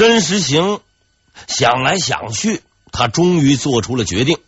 申时行想来想去，他终于做出了决定，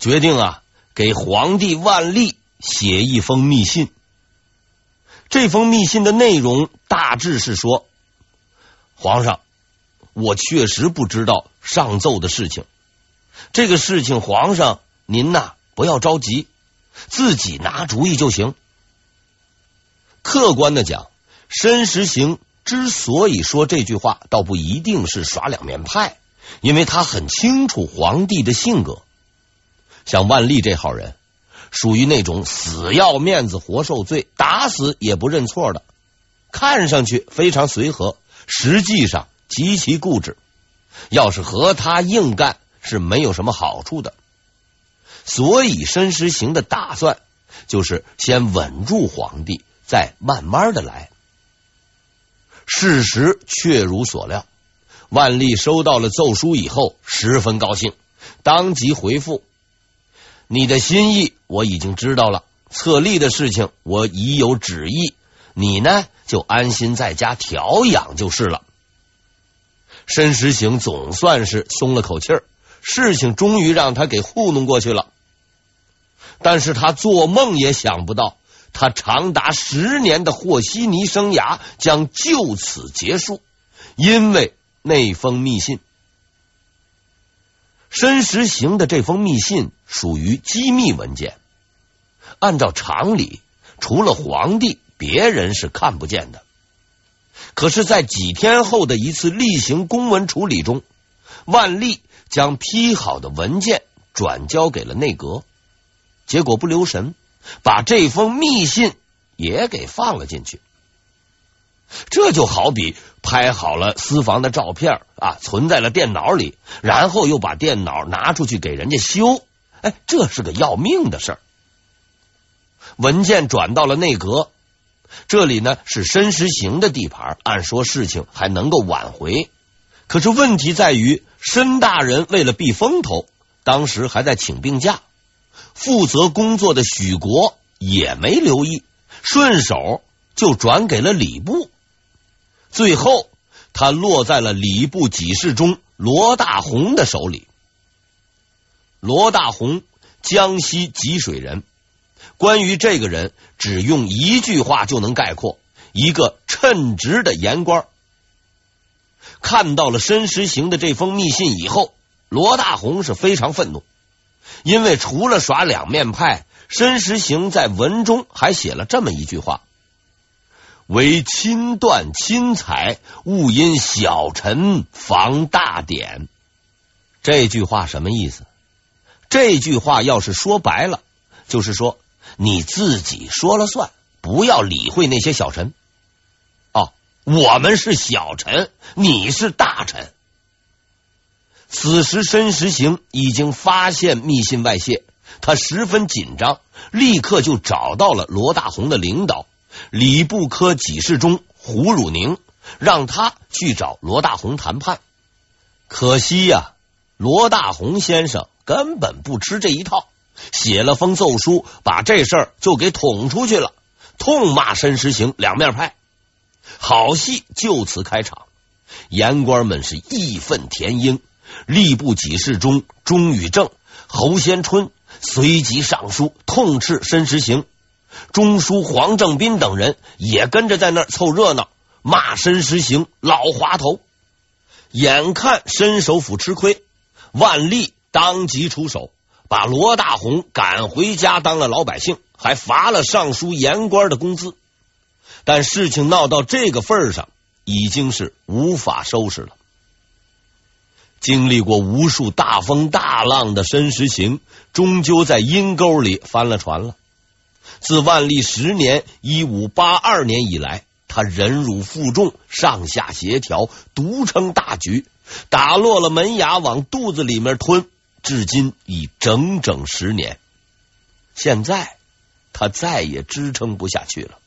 决定啊，给皇帝万历写一封密信。这封密信的内容大致是说：皇上，我确实不知道上奏的事情，这个事情，皇上您呐不要着急，自己拿主意就行。客观的讲，申时行之所以说这句话，倒不一定是耍两面派，因为他很清楚皇帝的性格，像万历这号人。属于那种死要面子活受罪，打死也不认错的，看上去非常随和，实际上极其固执。要是和他硬干，是没有什么好处的。所以申时行的打算就是先稳住皇帝，再慢慢的来。事实确如所料，万历收到了奏书以后，十分高兴，当即回复。你的心意我已经知道了，册立的事情我已有旨意，你呢就安心在家调养就是了。申时行总算是松了口气儿，事情终于让他给糊弄过去了。但是他做梦也想不到，他长达十年的和稀泥生涯将就此结束，因为那封密信。申时行的这封密信属于机密文件，按照常理，除了皇帝，别人是看不见的。可是，在几天后的一次例行公文处理中，万历将批好的文件转交给了内阁，结果不留神，把这封密信也给放了进去。这就好比拍好了私房的照片啊，存在了电脑里，然后又把电脑拿出去给人家修，哎，这是个要命的事儿。文件转到了内阁，这里呢是申时行的地盘，按说事情还能够挽回。可是问题在于，申大人为了避风头，当时还在请病假，负责工作的许国也没留意，顺手就转给了礼部。最后，他落在了礼部给事中罗大红的手里。罗大红，江西吉水人。关于这个人，只用一句话就能概括：一个称职的言官。看到了申时行的这封密信以后，罗大红是非常愤怒，因为除了耍两面派，申时行在文中还写了这么一句话。为亲断亲财，勿因小臣防大典。这句话什么意思？这句话要是说白了，就是说你自己说了算，不要理会那些小臣。哦，我们是小臣，你是大臣。此时申时行已经发现密信外泄，他十分紧张，立刻就找到了罗大红的领导。礼部科给事中胡汝宁，让他去找罗大红谈判。可惜呀、罗大红先生根本不吃这一套，写了封奏书，把这事儿就给捅出去了，痛骂申时行两面派。好戏就此开场，言官们是义愤填膺。吏部给事中钟与正、侯先春随即上书痛斥申时行。中书黄正斌等人也跟着在那儿凑热闹，骂申时行老滑头。眼看申首府吃亏，万历当即出手，把罗大鸿赶回家当了老百姓，还罚了尚书言官的工资。但事情闹到这个份上，已经是无法收拾了。经历过无数大风大浪的申时行，终究在阴沟里翻了船了。自万历十年（一五八二年）以来，他忍辱负重，上下协调，独撑大局，打落了门牙往肚子里面吞，至今已整整十年。现在他再也支撑不下去了。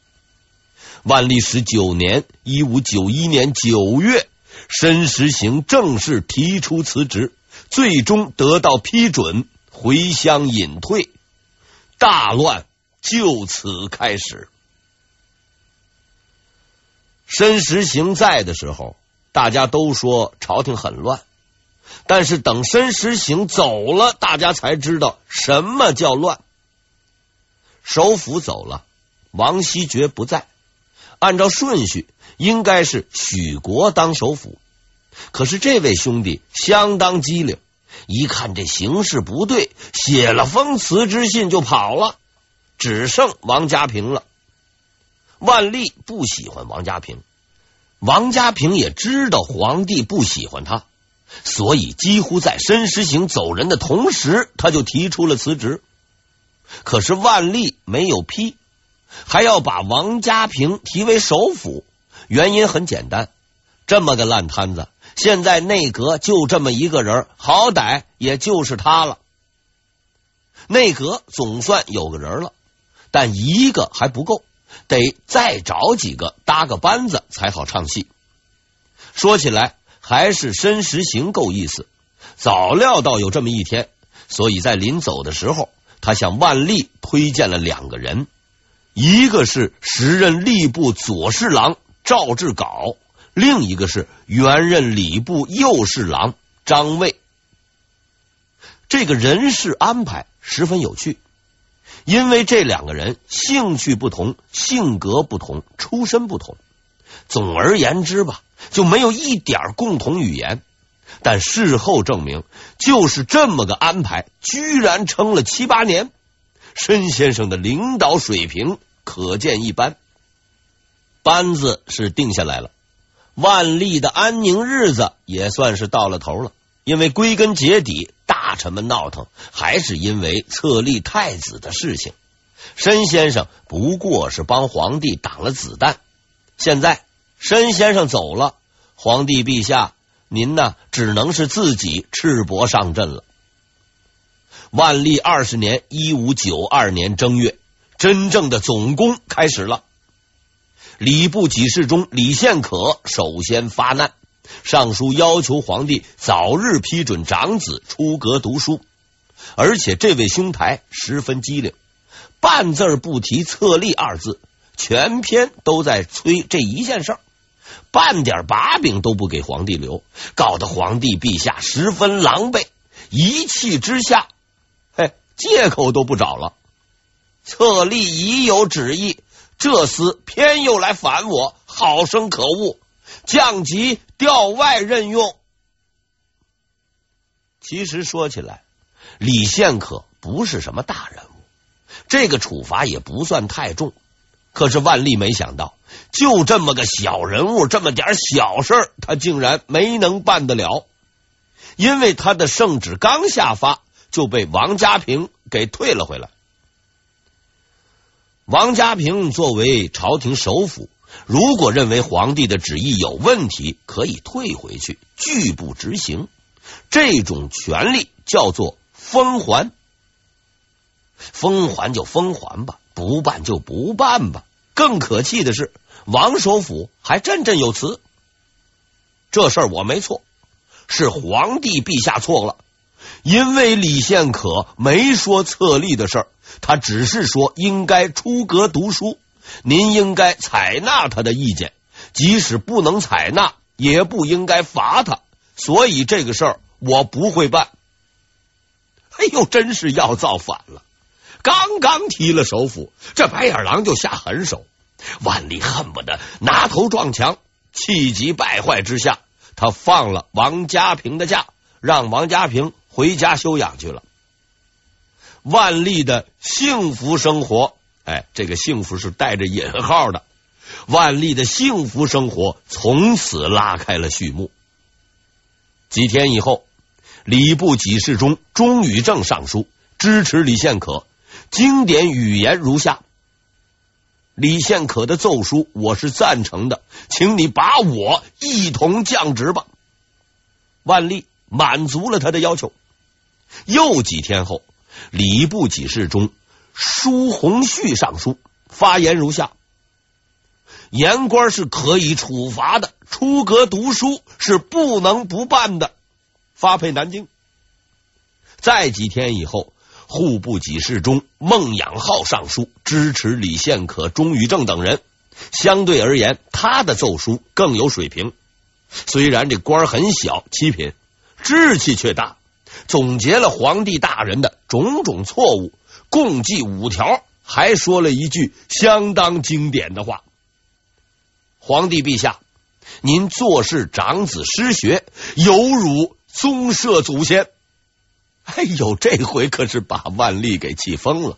万历十九年（一五九一年）九月，申时行正式提出辞职，最终得到批准，回乡隐退。大乱。就此开始。申时行在的时候，大家都说朝廷很乱，但是等申时行走了，大家才知道什么叫乱。首辅走了，王希爵不在，按照顺序应该是许国当首辅，可是这位兄弟相当机灵，一看这形势不对，写了封辞职信就跑了，只剩王家平了。万历不喜欢王家平。王家平也知道皇帝不喜欢他，所以几乎在申时行走人的同时，他就提出了辞职。可是万历没有批，还要把王家平提为首辅。原因很简单，这么个烂摊子，现在内阁就这么一个人，好歹也就是他了。内阁总算有个人了，但一个还不够。得再找几个搭个班子才好唱戏。说起来，还是申时行够意思，早料到有这么一天，所以在临走的时候，他向万历推荐了两个人，一个是时任吏部左侍郎赵志杲，另一个是原任礼部右侍郎张卫。这个人事安排十分有趣。因为这两个人兴趣不同，性格不同，出身不同，总而言之吧，就没有一点共同语言。但事后证明，就是这么个安排，居然撑了七八年。申先生的领导水平可见一斑。班子是定下来了，万历的安宁日子也算是到了头了。因为归根结底，大臣们闹腾，还是因为册立太子的事情。申先生不过是帮皇帝挡了子弹。现在申先生走了，皇帝陛下，您呢，只能是自己赤膊上阵了。万历二十年（一五九二年）正月，真正的总攻开始了。礼部给事中李宪可首先发难。上书要求皇帝早日批准长子出阁读书，而且这位兄台十分机灵，半字不提册立二字，全篇都在催这一件事儿，半点把柄都不给皇帝留，搞得皇帝陛下十分狼狈，一气之下，嘿，借口都不找了。册立已有旨意，这厮偏又来烦我，好生可恶。降级调外任用。其实说起来，李宪可不是什么大人物，这个处罚也不算太重。可是万历没想到，就这么个小人物，这么点小事，他竟然没能办得了。因为他的圣旨刚下发，就被王家平给退了回来。王家平作为朝廷首辅。如果认为皇帝的旨意有问题，可以退回去，拒不执行。这种权利叫做封还，封还就封还吧，不办就不办吧。更可气的是，王首辅还振振有词：“这事儿我没错，是皇帝陛下错了，因为李宪可没说册立的事儿，他只是说应该出阁读书。”您应该采纳他的意见，即使不能采纳，也不应该罚他。所以这个事儿我不会办。哎呦，真是要造反了！刚刚提了首辅，这白眼狼就下狠手。万历恨不得拿头撞墙，气急败坏之下，他放了王家平的假，让王家平回家休养去了。万历的幸福生活。哎，这个幸福是带着引号的。万历的幸福生活从此拉开了序幕。几天以后，礼部给事中钟宇正上书支持李宪可，经典语言如下：李宪可的奏书我是赞成的，请你把我一同降职吧。万历满足了他的要求。又几天后，礼部给事中。舒鸿旭上书发言如下：言官是可以处罚的，出阁读书是不能不办的。发配南京。再几天以后，户部给事中孟养浩上书支持李宪可、钟宇正等人。相对而言，他的奏书更有水平。虽然这官很小，七品，志气却大，总结了皇帝大人的种种错误，共计五条，还说了一句相当经典的话：“皇帝陛下，您做事长子失学，有辱宗社祖先。”哎呦，这回可是把万历给气疯了。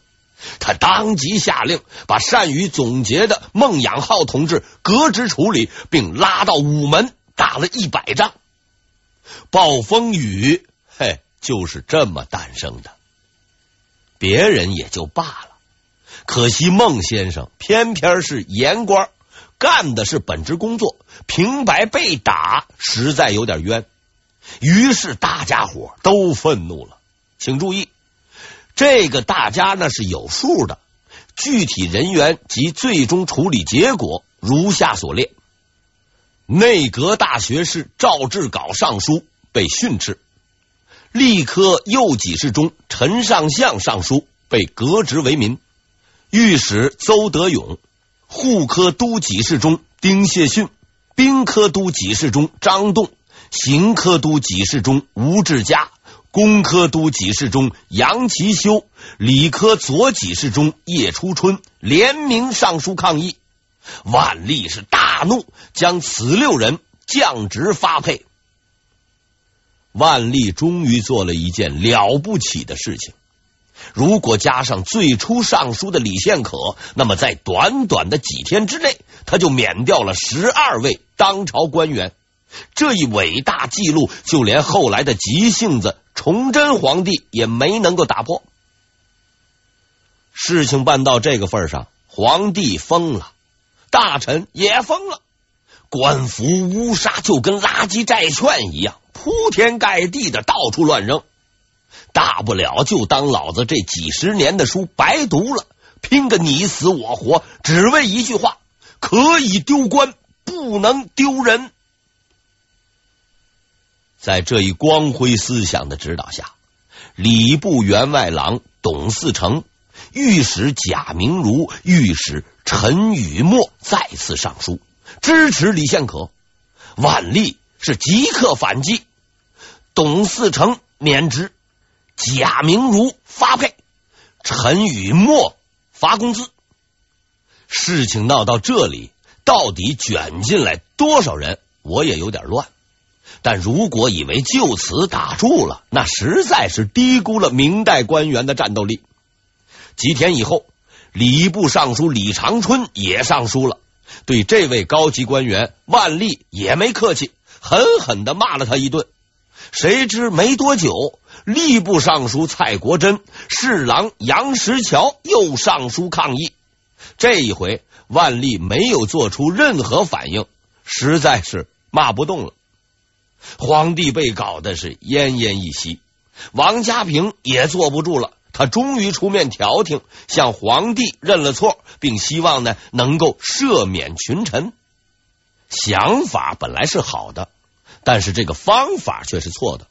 他当即下令把善于总结的孟养浩同志革职处理，并拉到午门打了一百仗。暴风雨，嘿，就是这么诞生的。别人也就罢了，可惜孟先生偏偏是言官，干的是本职工作，平白被打，实在有点冤。于是大家伙都愤怒了。请注意。这个大家那是有数的，具体人员及最终处理结果如下所列：内阁大学士赵志杲尚书被训斥，吏科右给事中陈尚相尚书被革职为民，御史邹德勇、户科都给事中丁谢逊、兵科都给事中张栋、刑科都给事中吴志嘉。工科都给事中杨其修、礼科左给事中叶初春联名上书抗议，万历是大怒，将此六人降职发配。万历终于做了一件了不起的事情。如果加上最初上书的李宪可，那么在短短的几天之内，他就免掉了十二位当朝官员。这一伟大记录，就连后来的急性子崇祯皇帝也没能够打破。事情办到这个份上，皇帝疯了，大臣也疯了，官府乌纱就跟垃圾债券一样，铺天盖地的到处乱扔。大不了就当老子这几十年的书白读了，拼个你死我活，只为一句话：可以丢官，不能丢人。在这一光辉思想的指导下，礼部员外郎董嗣成、御史贾明儒、御史陈雨墨再次上书支持李宪可，万历是即刻反击，董嗣成免职，贾明儒发配，陈雨墨发工资。事情闹到这里，到底卷进来多少人，我也有点乱。但如果以为就此打住了，那实在是低估了明代官员的战斗力。几天以后，礼部尚书李长春也上书了，对这位高级官员万历也没客气，狠狠的骂了他一顿。谁知没多久，吏部尚书蔡国珍、侍郎杨石桥又上书抗议。这一回，万历没有做出任何反应，实在是骂不动了。皇帝被搞得是奄奄一息，王家平也坐不住了，他终于出面调停，向皇帝认了错，并希望呢能够赦免群臣。想法本来是好的，但是这个方法却是错的。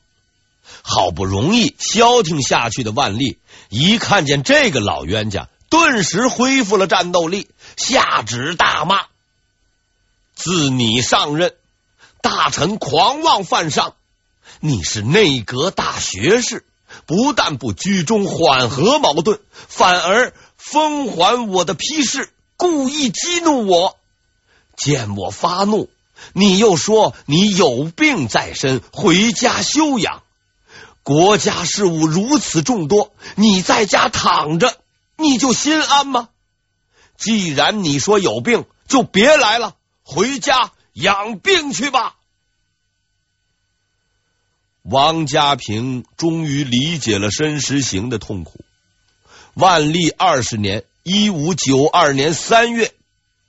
好不容易消停下去的万历，一看见这个老冤家，顿时恢复了战斗力，下旨大骂：“自你上任。”大臣狂妄犯上，你是内阁大学士，不但不居中缓和矛盾，反而封还我的批示，故意激怒我。见我发怒，你又说你有病在身，回家休养。国家事务如此众多，你在家躺着，你就心安吗？既然你说有病，就别来了，回家。养病去吧。王家平终于理解了申时行的痛苦。万历二十年（一五九二年）三月，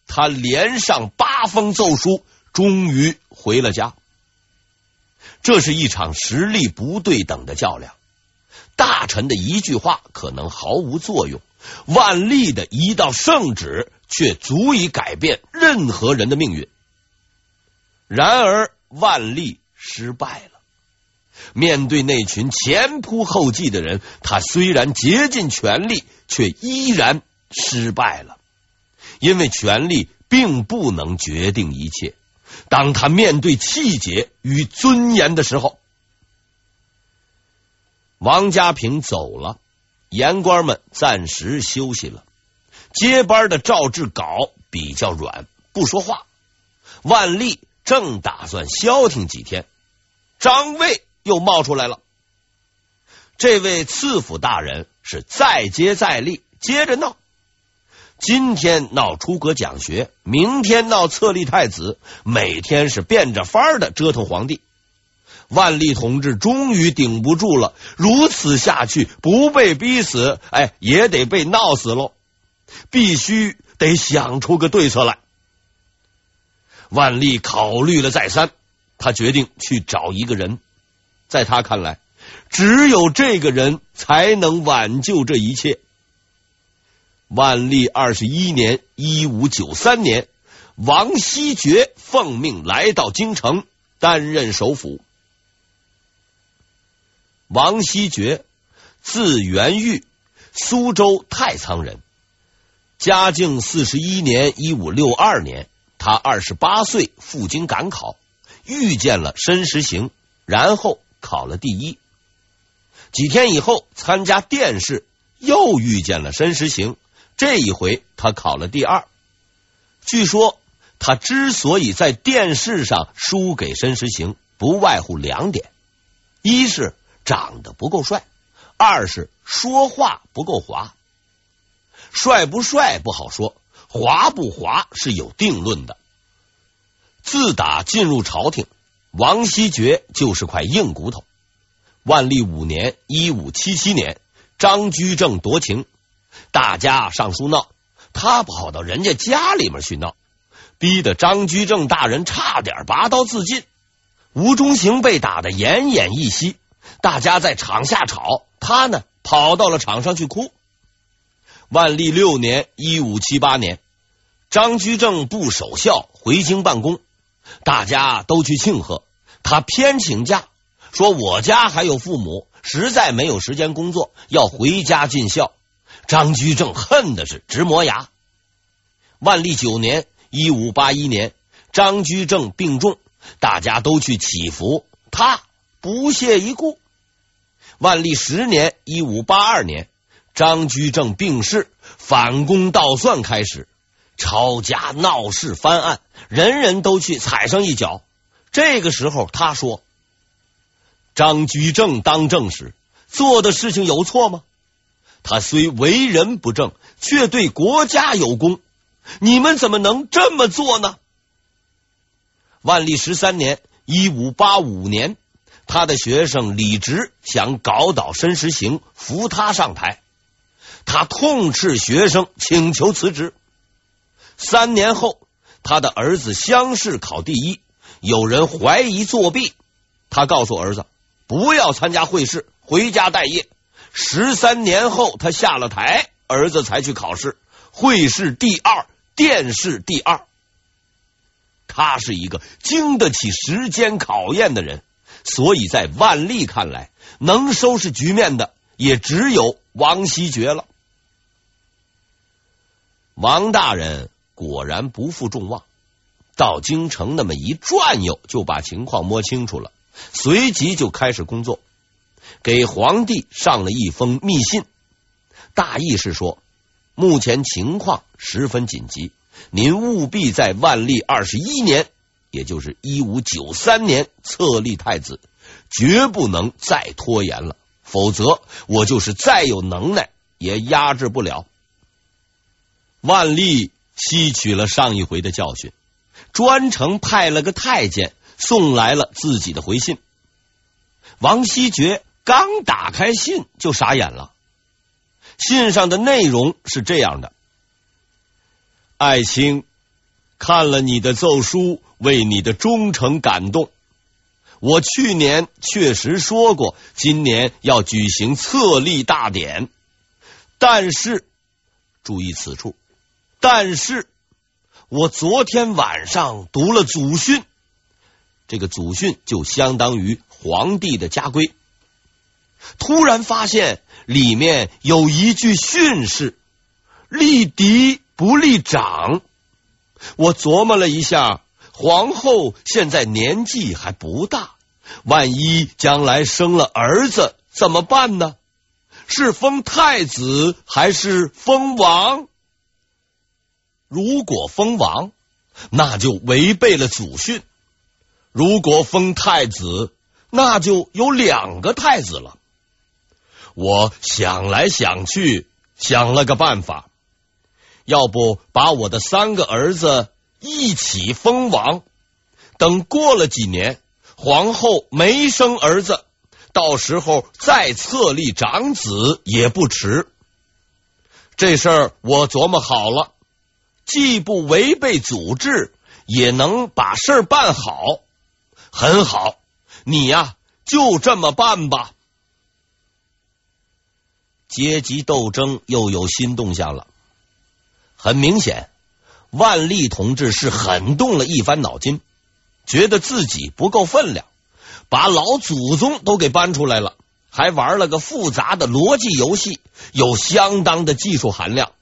他连上八封奏书，终于回了家。这是一场实力不对等的较量。大臣的一句话可能毫无作用，万历的一道圣旨却足以改变任何人的命运。然而，万历失败了。面对那群前仆后继的人，他虽然竭尽全力，却依然失败了。因为权力并不能决定一切，当他面对气节与尊严的时候。王家平走了，言官们暂时休息了。接班的赵志杲比较软，不说话。万历正打算消停几天，张卫又冒出来了。这位赐府大人是再接再厉，接着闹。今天闹出阁讲学，明天闹册立太子，每天是变着法儿的折腾皇帝。万历同志终于顶不住了，如此下去，不被逼死，哎，也得被闹死喽！必须得想出个对策来。万历考虑了再三，他决定去找一个人，在他看来，只有这个人才能挽救这一切。万历二十一年（一五九三年），王希爵奉命来到京城担任首辅。王希爵，字元玉，苏州太仓人。嘉靖四十一年（一五六二年），他二十八岁赴京赶考，遇见了申时行，然后考了第一。几天以后，参加殿试，又遇见了申时行。这一回他考了第二。据说他之所以在殿试上输给申时行，不外乎两点：一是长得不够帅，二是说话不够滑。帅不帅不好说，滑不滑是有定论的。自打进入朝廷，王希爵就是块硬骨头。万历五年（一五七七年），张居正夺情。大家上书闹，他跑到人家家里面去闹，逼得张居正大人差点拔刀自尽。吴中行被打得奄奄一息，大家在场下吵，他呢跑到了场上去哭。万历六年（一五七八年），张居正不守孝回京办公，大家都去庆贺，他偏请假，说我家还有父母，实在没有时间工作，要回家尽孝。张居正恨的是直磨牙。万历九年（一五八一年），张居正病重，大家都去祈福，他不屑一顾。万历十年（一五八二年），张居正病逝，反攻倒算开始，抄家闹事翻案，人人都去踩上一脚。这个时候，他说：“张居正当政时做的事情有错吗？”他虽为人不正，却对国家有功。你们怎么能这么做呢？万历十三年（一五八五年），他的学生李直想搞倒申时行，扶他上台。他痛斥学生，请求辞职。三年后，他的儿子乡试考第一，有人怀疑作弊，他告诉儿子不要参加会试，回家待业。十三年后，他下了台，儿子才去考试，会试第二，殿试第二。他是一个经得起时间考验的人，所以在万历看来，能收拾局面的也只有王希爵了。王大人果然不负众望，到京城那么一转悠，就把情况摸清楚了，随即就开始工作。给皇帝上了一封密信，大意是说，目前情况十分紧急，您务必在万历二十一年，也就是一五九三年册立太子，绝不能再拖延了，否则我就是再有能耐也压制不了。万历吸取了上一回的教训，专程派了个太监送来了自己的回信，王希爵。刚打开信就傻眼了。信上的内容是这样的：“爱卿，看了你的奏书，为你的忠诚感动。我去年确实说过，今年要举行册立大典。但是，注意此处，但是我昨天晚上读了祖训，这个祖训就相当于皇帝的家规。”突然发现里面有一句训示：“立嫡不立长。”我琢磨了一下，皇后现在年纪还不大，万一将来生了儿子怎么办呢？是封太子还是封王？如果封王，那就违背了祖训；如果封太子，那就有两个太子了。我想来想去，想了个办法，要不把我的三个儿子一起封王，等过了几年，皇后没生儿子，到时候再册立长子也不迟。这事儿我琢磨好了，既不违背祖制，也能把事儿办好，很好。你呀，就这么办吧。阶级斗争又有新动向了。很明显，万历同志是很动了一番脑筋，觉得自己不够分量，把老祖宗都给搬出来了，还玩了个复杂的逻辑游戏，有相当的技术含量。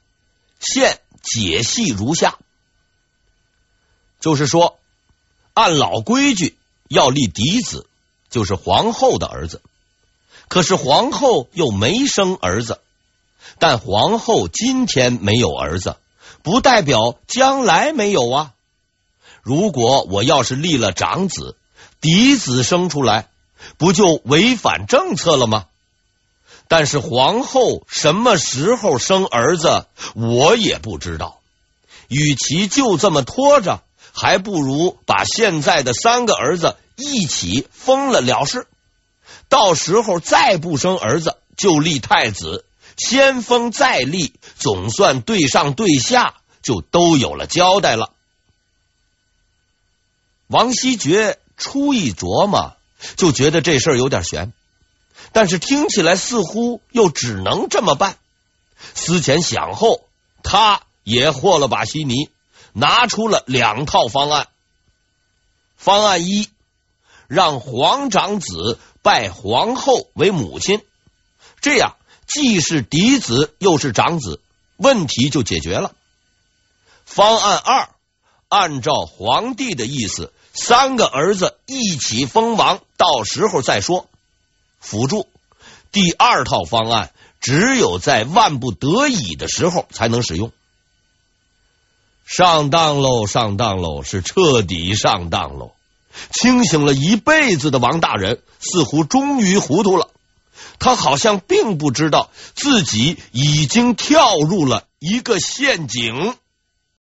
现解析如下：就是说，按老规矩要立嫡子，就是皇后的儿子。可是皇后又没生儿子，但皇后今天没有儿子，不代表将来没有啊。如果我要是立了长子，嫡子生出来，不就违反政策了吗？但是皇后什么时候生儿子，我也不知道。与其就这么拖着，还不如把现在的三个儿子一起封了了事。到时候再不生儿子，就立太子，先封再立，总算对上对下，就都有了交代了。王希爵初一琢磨，就觉得这事儿有点悬，但是听起来似乎又只能这么办。思前想后，他也和了把稀泥，拿出了两套方案。方案一，让皇长子。拜皇后为母亲，这样既是嫡子又是长子，问题就解决了。方案二，按照皇帝的意思，三个儿子一起封王，到时候再说。辅助第二套方案，只有在万不得已的时候才能使用。上当喽，上当喽，是彻底上当喽。清醒了一辈子的王大人似乎终于糊涂了，他好像并不知道自己已经跳入了一个陷阱。